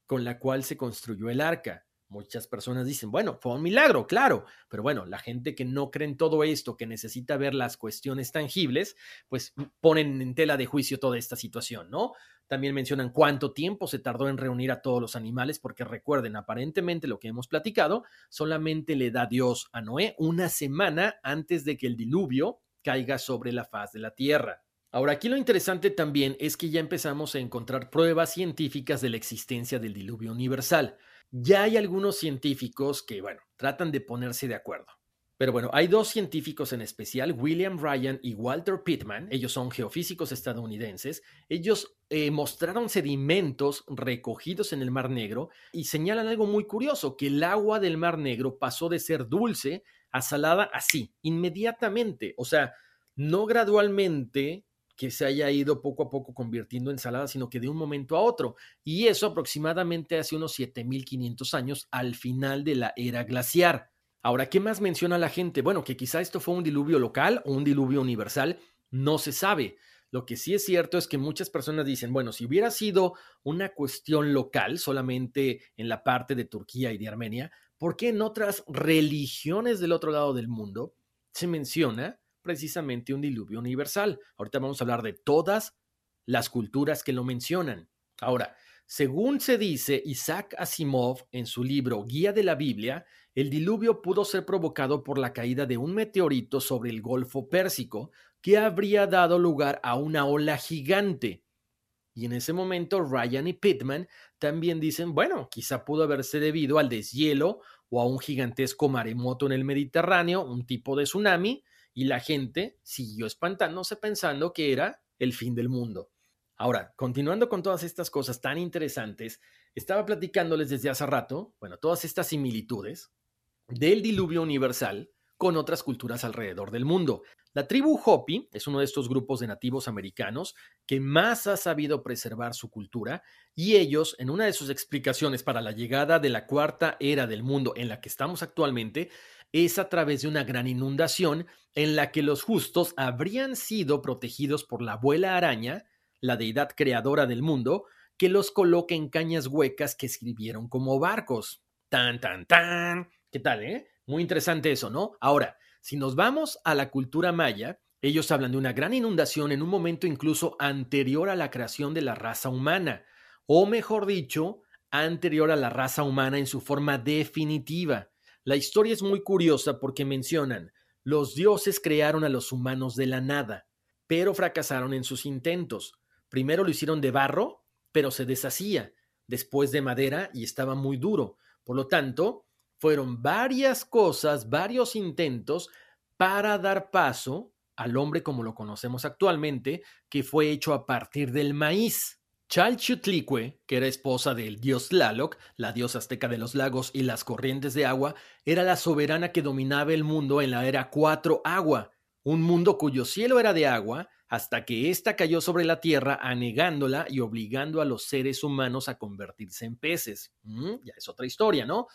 con la cual se construyó el arca. Muchas personas dicen, bueno, fue un milagro, claro, pero bueno, la gente que no cree en todo esto, que necesita ver las cuestiones tangibles, pues ponen en tela de juicio toda esta situación, ¿no? También mencionan cuánto tiempo se tardó en reunir a todos los animales, porque recuerden, aparentemente lo que hemos platicado, solamente le da Dios a Noé una semana antes de que el diluvio caiga sobre la faz de la tierra. Ahora, aquí lo interesante también es que ya empezamos a encontrar pruebas científicas de la existencia del diluvio universal. Ya hay algunos científicos que, bueno, tratan de ponerse de acuerdo. Pero bueno, hay dos científicos en especial, William Ryan y Walter Pittman, ellos son geofísicos estadounidenses, ellos eh, mostraron sedimentos recogidos en el Mar Negro y señalan algo muy curioso, que el agua del Mar Negro pasó de ser dulce a salada así, inmediatamente, o sea, no gradualmente que se haya ido poco a poco convirtiendo en salada, sino que de un momento a otro. Y eso aproximadamente hace unos 7500 años al final de la era glaciar. Ahora, ¿qué más menciona la gente? Bueno, que quizá esto fue un diluvio local o un diluvio universal, no se sabe. Lo que sí es cierto es que muchas personas dicen, bueno, si hubiera sido una cuestión local solamente en la parte de Turquía y de Armenia, ¿por qué en otras religiones del otro lado del mundo se menciona precisamente un diluvio universal. Ahorita vamos a hablar de todas las culturas que lo mencionan. Ahora, según se dice Isaac Asimov en su libro Guía de la Biblia, el diluvio pudo ser provocado por la caída de un meteorito sobre el Golfo Pérsico que habría dado lugar a una ola gigante. Y en ese momento Ryan y Pittman también dicen, bueno, quizá pudo haberse debido al deshielo o a un gigantesco maremoto en el Mediterráneo, un tipo de tsunami, y la gente siguió espantándose pensando que era el fin del mundo. Ahora, continuando con todas estas cosas tan interesantes, estaba platicándoles desde hace rato, bueno, todas estas similitudes del diluvio universal con otras culturas alrededor del mundo. La tribu Hopi es uno de estos grupos de nativos americanos que más ha sabido preservar su cultura y ellos, en una de sus explicaciones para la llegada de la cuarta era del mundo en la que estamos actualmente, es a través de una gran inundación en la que los justos habrían sido protegidos por la abuela araña, la deidad creadora del mundo, que los coloca en cañas huecas que escribieron como barcos. Tan, tan, tan. ¿Qué tal, eh? Muy interesante eso, ¿no? Ahora, si nos vamos a la cultura maya, ellos hablan de una gran inundación en un momento incluso anterior a la creación de la raza humana, o mejor dicho, anterior a la raza humana en su forma definitiva. La historia es muy curiosa porque mencionan, los dioses crearon a los humanos de la nada, pero fracasaron en sus intentos. Primero lo hicieron de barro, pero se deshacía, después de madera y estaba muy duro. Por lo tanto, fueron varias cosas, varios intentos para dar paso al hombre como lo conocemos actualmente, que fue hecho a partir del maíz. Chalchutlicue, que era esposa del dios Tlaloc, la diosa azteca de los lagos y las corrientes de agua, era la soberana que dominaba el mundo en la era cuatro agua, un mundo cuyo cielo era de agua, hasta que ésta cayó sobre la tierra, anegándola y obligando a los seres humanos a convertirse en peces. Mm, ya es otra historia, ¿no?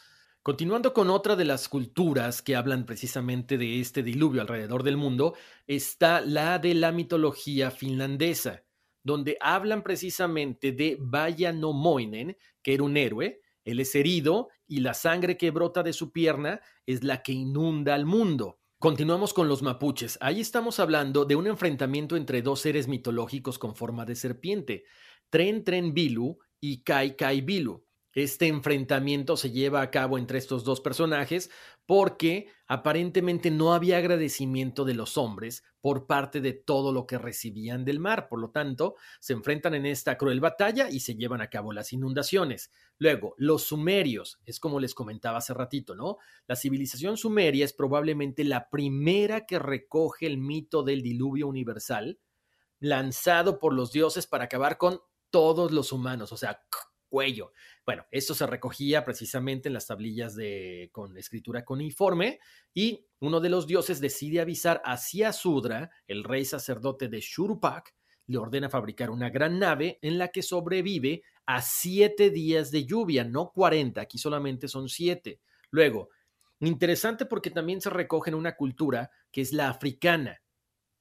Continuando con otra de las culturas que hablan precisamente de este diluvio alrededor del mundo, está la de la mitología finlandesa, donde hablan precisamente de Vajanomoinen, que era un héroe, él es herido y la sangre que brota de su pierna es la que inunda al mundo. Continuamos con los mapuches. Ahí estamos hablando de un enfrentamiento entre dos seres mitológicos con forma de serpiente, Tren Tren Bilu y Kai Kai Bilu. Este enfrentamiento se lleva a cabo entre estos dos personajes porque aparentemente no había agradecimiento de los hombres por parte de todo lo que recibían del mar. Por lo tanto, se enfrentan en esta cruel batalla y se llevan a cabo las inundaciones. Luego, los sumerios, es como les comentaba hace ratito, ¿no? La civilización sumeria es probablemente la primera que recoge el mito del diluvio universal lanzado por los dioses para acabar con todos los humanos, o sea, cuello. Bueno, esto se recogía precisamente en las tablillas de, con escritura con informe y uno de los dioses decide avisar hacia Sudra, el rey sacerdote de Shurupak, le ordena fabricar una gran nave en la que sobrevive a siete días de lluvia, no cuarenta, aquí solamente son siete. Luego, interesante porque también se recoge en una cultura que es la africana.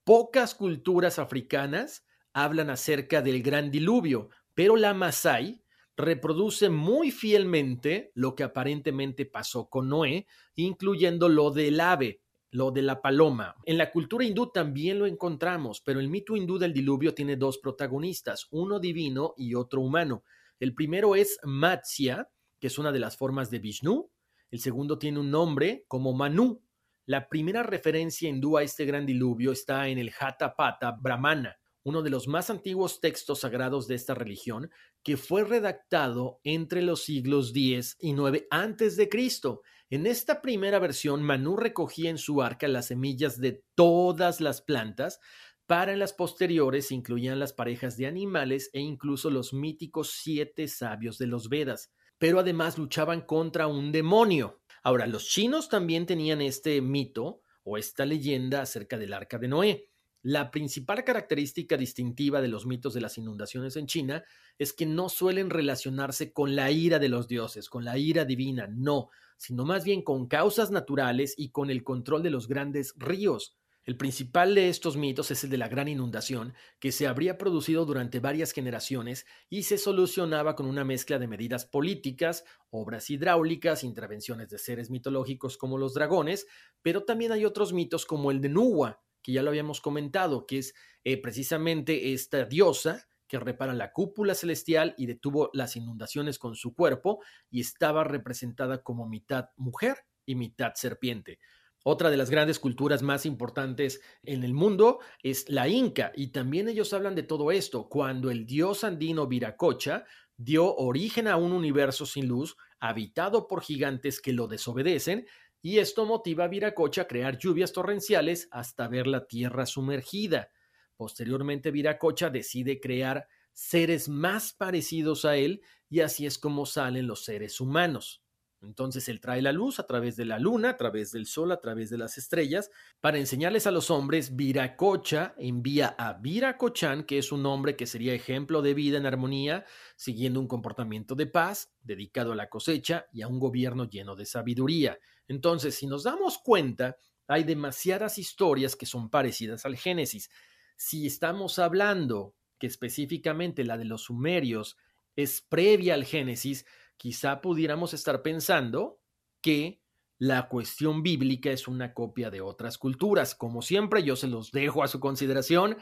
Pocas culturas africanas hablan acerca del gran diluvio, pero la Masai, reproduce muy fielmente lo que aparentemente pasó con Noé, incluyendo lo del ave, lo de la paloma. En la cultura hindú también lo encontramos, pero el mito hindú del diluvio tiene dos protagonistas, uno divino y otro humano. El primero es Matsya, que es una de las formas de Vishnu. El segundo tiene un nombre como Manu. La primera referencia hindú a este gran diluvio está en el Hatha Brahmana, uno de los más antiguos textos sagrados de esta religión, que fue redactado entre los siglos X y IX antes de Cristo. En esta primera versión, Manú recogía en su arca las semillas de todas las plantas, para las posteriores incluían las parejas de animales e incluso los míticos siete sabios de los Vedas, pero además luchaban contra un demonio. Ahora, los chinos también tenían este mito o esta leyenda acerca del arca de Noé. La principal característica distintiva de los mitos de las inundaciones en China es que no suelen relacionarse con la ira de los dioses, con la ira divina, no, sino más bien con causas naturales y con el control de los grandes ríos. El principal de estos mitos es el de la gran inundación, que se habría producido durante varias generaciones y se solucionaba con una mezcla de medidas políticas, obras hidráulicas, intervenciones de seres mitológicos como los dragones, pero también hay otros mitos como el de Nuwa, que ya lo habíamos comentado, que es eh, precisamente esta diosa que repara la cúpula celestial y detuvo las inundaciones con su cuerpo y estaba representada como mitad mujer y mitad serpiente. Otra de las grandes culturas más importantes en el mundo es la Inca, y también ellos hablan de todo esto, cuando el dios andino Viracocha dio origen a un universo sin luz, habitado por gigantes que lo desobedecen, y esto motiva a Viracocha a crear lluvias torrenciales hasta ver la tierra sumergida. Posteriormente, Viracocha decide crear seres más parecidos a él y así es como salen los seres humanos. Entonces él trae la luz a través de la luna, a través del sol, a través de las estrellas. Para enseñarles a los hombres, Viracocha envía a Viracochan, que es un hombre que sería ejemplo de vida en armonía, siguiendo un comportamiento de paz, dedicado a la cosecha y a un gobierno lleno de sabiduría. Entonces, si nos damos cuenta, hay demasiadas historias que son parecidas al Génesis. Si estamos hablando que específicamente la de los sumerios es previa al Génesis, quizá pudiéramos estar pensando que la cuestión bíblica es una copia de otras culturas. Como siempre, yo se los dejo a su consideración.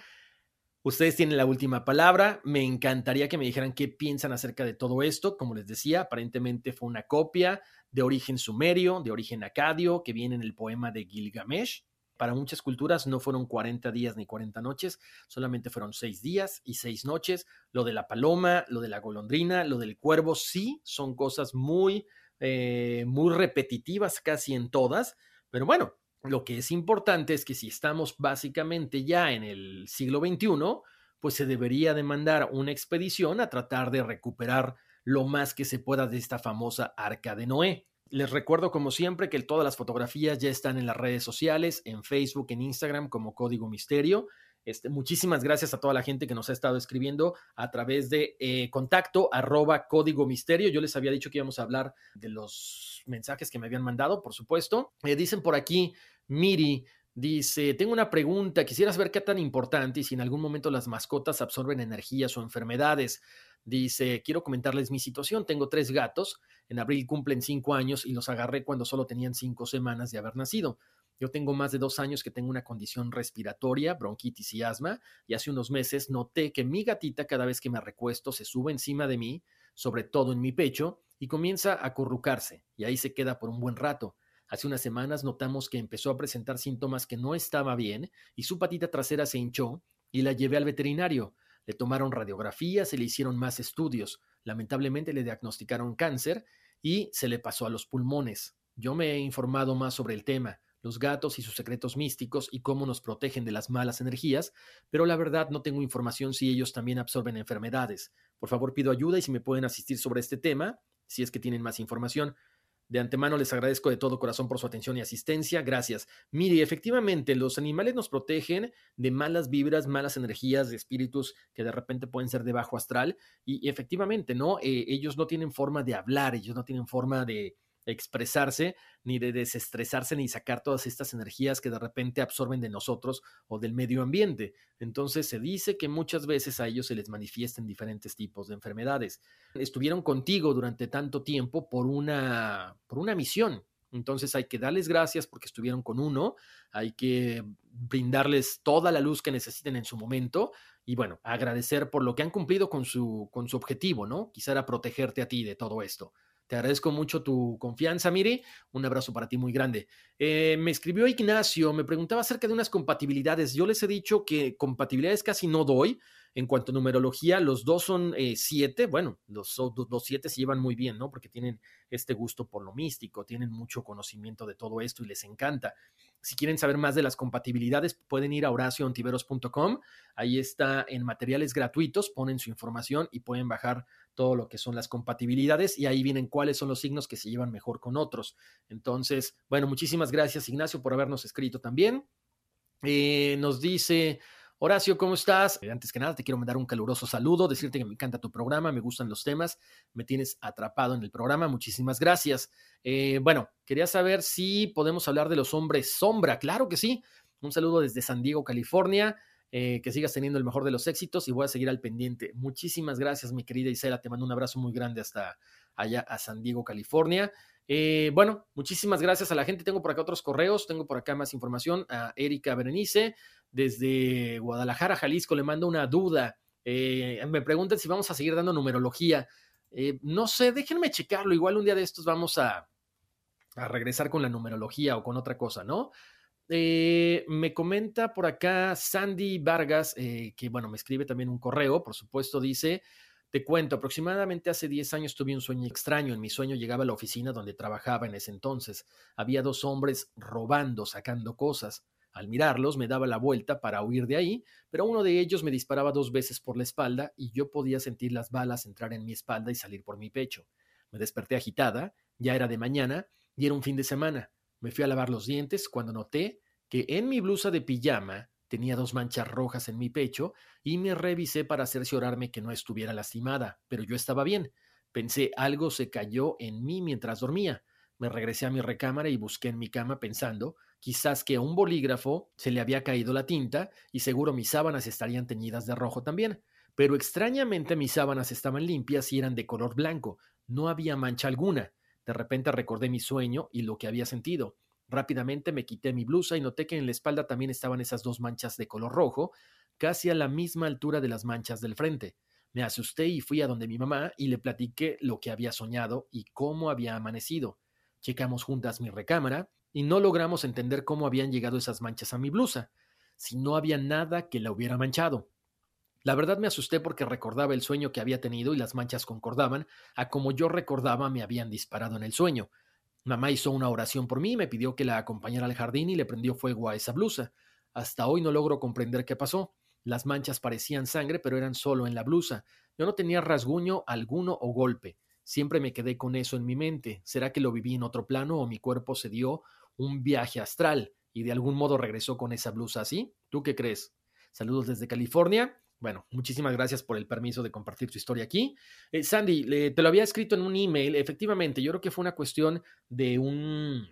Ustedes tienen la última palabra. Me encantaría que me dijeran qué piensan acerca de todo esto. Como les decía, aparentemente fue una copia de origen sumerio, de origen acadio, que viene en el poema de Gilgamesh. Para muchas culturas no fueron 40 días ni 40 noches, solamente fueron 6 días y 6 noches. Lo de la paloma, lo de la golondrina, lo del cuervo, sí, son cosas muy, eh, muy repetitivas casi en todas, pero bueno, lo que es importante es que si estamos básicamente ya en el siglo XXI, pues se debería de mandar una expedición a tratar de recuperar lo más que se pueda de esta famosa arca de Noé. Les recuerdo como siempre que todas las fotografías ya están en las redes sociales, en Facebook, en Instagram como Código Misterio. Este, muchísimas gracias a toda la gente que nos ha estado escribiendo a través de eh, contacto arroba código misterio. Yo les había dicho que íbamos a hablar de los mensajes que me habían mandado, por supuesto. Me dicen por aquí, Miri, Dice, tengo una pregunta, quisiera saber qué tan importante y si en algún momento las mascotas absorben energías o enfermedades. Dice, quiero comentarles mi situación, tengo tres gatos, en abril cumplen cinco años y los agarré cuando solo tenían cinco semanas de haber nacido. Yo tengo más de dos años que tengo una condición respiratoria, bronquitis y asma, y hace unos meses noté que mi gatita cada vez que me recuesto se sube encima de mí, sobre todo en mi pecho, y comienza a acurrucarse, y ahí se queda por un buen rato. Hace unas semanas notamos que empezó a presentar síntomas que no estaba bien y su patita trasera se hinchó y la llevé al veterinario. Le tomaron radiografías y le hicieron más estudios. Lamentablemente le diagnosticaron cáncer y se le pasó a los pulmones. Yo me he informado más sobre el tema, los gatos y sus secretos místicos y cómo nos protegen de las malas energías, pero la verdad no tengo información si ellos también absorben enfermedades. Por favor pido ayuda y si me pueden asistir sobre este tema, si es que tienen más información. De antemano les agradezco de todo corazón por su atención y asistencia. Gracias. Mire, efectivamente, los animales nos protegen de malas vibras, malas energías, de espíritus que de repente pueden ser de bajo astral. Y, efectivamente, ¿no? Eh, ellos no tienen forma de hablar, ellos no tienen forma de, expresarse, ni de desestresarse, ni sacar todas estas energías que de repente absorben de nosotros o del medio ambiente. Entonces se dice que muchas veces a ellos se les manifiestan diferentes tipos de enfermedades. Estuvieron contigo durante tanto tiempo por una, por una misión. Entonces hay que darles gracias porque estuvieron con uno, hay que brindarles toda la luz que necesiten en su momento y bueno, agradecer por lo que han cumplido con su, con su objetivo, ¿no? Quizá protegerte a ti de todo esto. Te agradezco mucho tu confianza, Miri. Un abrazo para ti muy grande. Eh, me escribió Ignacio, me preguntaba acerca de unas compatibilidades. Yo les he dicho que compatibilidades casi no doy. En cuanto a numerología, los dos son eh, siete. Bueno, los, los, siete se llevan muy bien, ¿no? Porque tienen este gusto por lo místico, tienen mucho conocimiento de todo esto y les encanta. Si quieren saber más de las compatibilidades, pueden ir a horacioontiveros.com. Ahí está en materiales gratuitos, ponen su información y pueden bajar todo lo que son las compatibilidades y ahí vienen cuáles son los signos que se llevan mejor con otros. Entonces, bueno, muchísimas gracias Ignacio por habernos escrito también. Eh, nos dice Horacio, ¿cómo estás? Eh, antes que nada, te quiero mandar un caluroso saludo, decirte que me encanta tu programa, me gustan los temas, me tienes atrapado en el programa, muchísimas gracias. Eh, bueno, quería saber si podemos hablar de los hombres sombra, claro que sí. Un saludo desde San Diego, California. Eh, que sigas teniendo el mejor de los éxitos y voy a seguir al pendiente. Muchísimas gracias, mi querida Isela. Te mando un abrazo muy grande hasta allá a San Diego, California. Bueno, muchísimas gracias a la gente. Tengo por acá otros correos, tengo por acá más información. A Erika Berenice, desde Guadalajara, Jalisco, le mando una duda. Eh, me preguntan si vamos a seguir dando numerología. Eh, no sé, déjenme checarlo. Igual un día de estos vamos a, a regresar con la numerología o con otra cosa, ¿no? Eh, me comenta por acá Sandy Vargas, que bueno, me escribe también un correo, por supuesto, dice, te cuento, aproximadamente hace 10 años tuve un sueño extraño. En mi sueño llegaba a la oficina donde trabajaba en ese entonces. Había dos hombres robando, sacando cosas. Al mirarlos me daba la vuelta para huir de ahí, pero uno de ellos me disparaba dos veces por la espalda y yo podía sentir las balas entrar en mi espalda y salir por mi pecho. Me desperté agitada, ya era de mañana y era un fin de semana. Me fui a lavar los dientes cuando noté que en mi blusa de pijama tenía dos manchas rojas en mi pecho y me revisé para cerciorarme que no estuviera lastimada, pero yo estaba bien. Pensé algo se cayó en mí mientras dormía. Me regresé a mi recámara y busqué en mi cama pensando quizás que a un bolígrafo se le había caído la tinta y seguro mis sábanas estarían teñidas de rojo también. Pero extrañamente mis sábanas estaban limpias y eran de color blanco, no había mancha alguna. De repente recordé mi sueño y lo que había sentido. Rápidamente me quité mi blusa y noté que en la espalda también estaban esas dos manchas de color rojo, casi a la misma altura de las manchas del frente. Me asusté y fui a donde mi mamá y le platiqué lo que había soñado y cómo había amanecido. Checamos juntas mi recámara y no logramos entender cómo habían llegado esas manchas a mi blusa, si no había nada que la hubiera manchado. La verdad me asusté porque recordaba el sueño que había tenido y las manchas concordaban a como yo recordaba me habían disparado en el sueño. Mamá hizo una oración por mí, me pidió que la acompañara al jardín y le prendió fuego a esa blusa. Hasta hoy no logro comprender qué pasó. Las manchas parecían sangre, pero eran solo en la blusa. Yo no tenía rasguño alguno o golpe. Siempre me quedé con eso en mi mente. ¿Será que lo viví en otro plano o mi cuerpo se dio un viaje astral y de algún modo regresó con esa blusa así? ¿Tú qué crees? Saludos desde California. Bueno, muchísimas gracias por el permiso de compartir tu historia aquí. Eh, Sandy, te lo había escrito en un email. Efectivamente, yo creo que fue una cuestión de un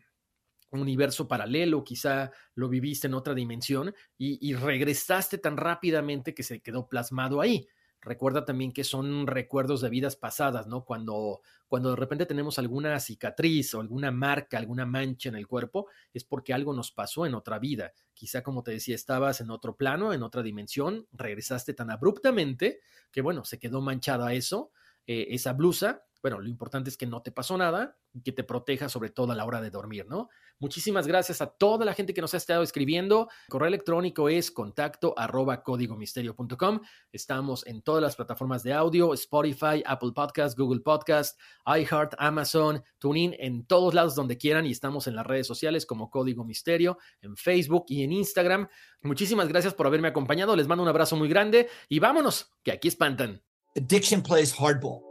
universo paralelo, quizá lo viviste en otra dimensión y, regresaste tan rápidamente que se quedó plasmado ahí. Recuerda también que son recuerdos de vidas pasadas, ¿no? Cuando, cuando de repente tenemos alguna cicatriz o alguna marca, alguna mancha en el cuerpo, es porque algo nos pasó en otra vida. Quizá, como te decía, estabas en otro plano, en otra dimensión, regresaste tan abruptamente que, bueno, se quedó manchada eso, eh, esa blusa, bueno, lo importante es que no te pasó nada y que te proteja sobre todo a la hora de dormir, ¿no? Muchísimas gracias a toda la gente que nos ha estado escribiendo. correo electrónico es contacto arroba códigomisterio.com. Estamos en todas las plataformas de audio, Spotify, Apple Podcast, Google Podcast, iHeart, Amazon, TuneIn, en todos lados donde quieran y estamos en las redes sociales como Código Misterio, en Facebook y en Instagram. Muchísimas gracias por haberme acompañado. Les mando un abrazo muy grande y vámonos, que aquí espantan. Addiction plays hardball.